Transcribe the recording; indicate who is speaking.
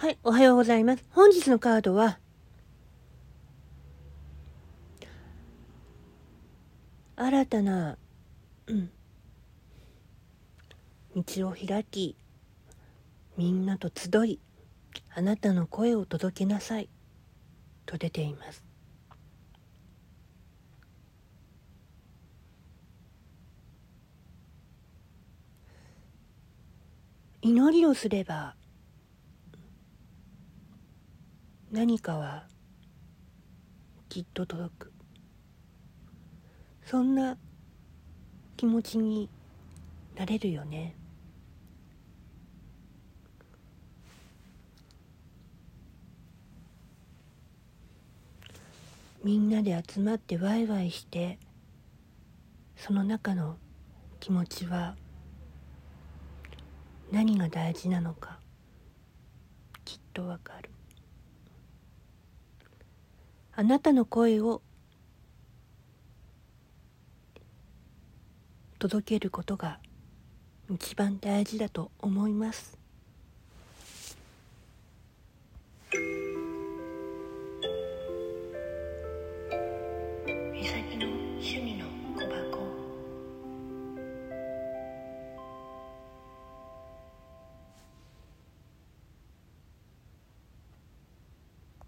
Speaker 1: はい、おはようございます。本日のカードは、新たな、うん、道を開き、みんなと集い、あなたの声を届けなさい、と出ています。祈りをすれば何かはきっと届く。そんな気持ちになれるよね。みんなで集まってワイワイしてその中の気持ちは何が大事なのかきっとわかる。あなたの声を届けることが一番大事だと思います。の趣味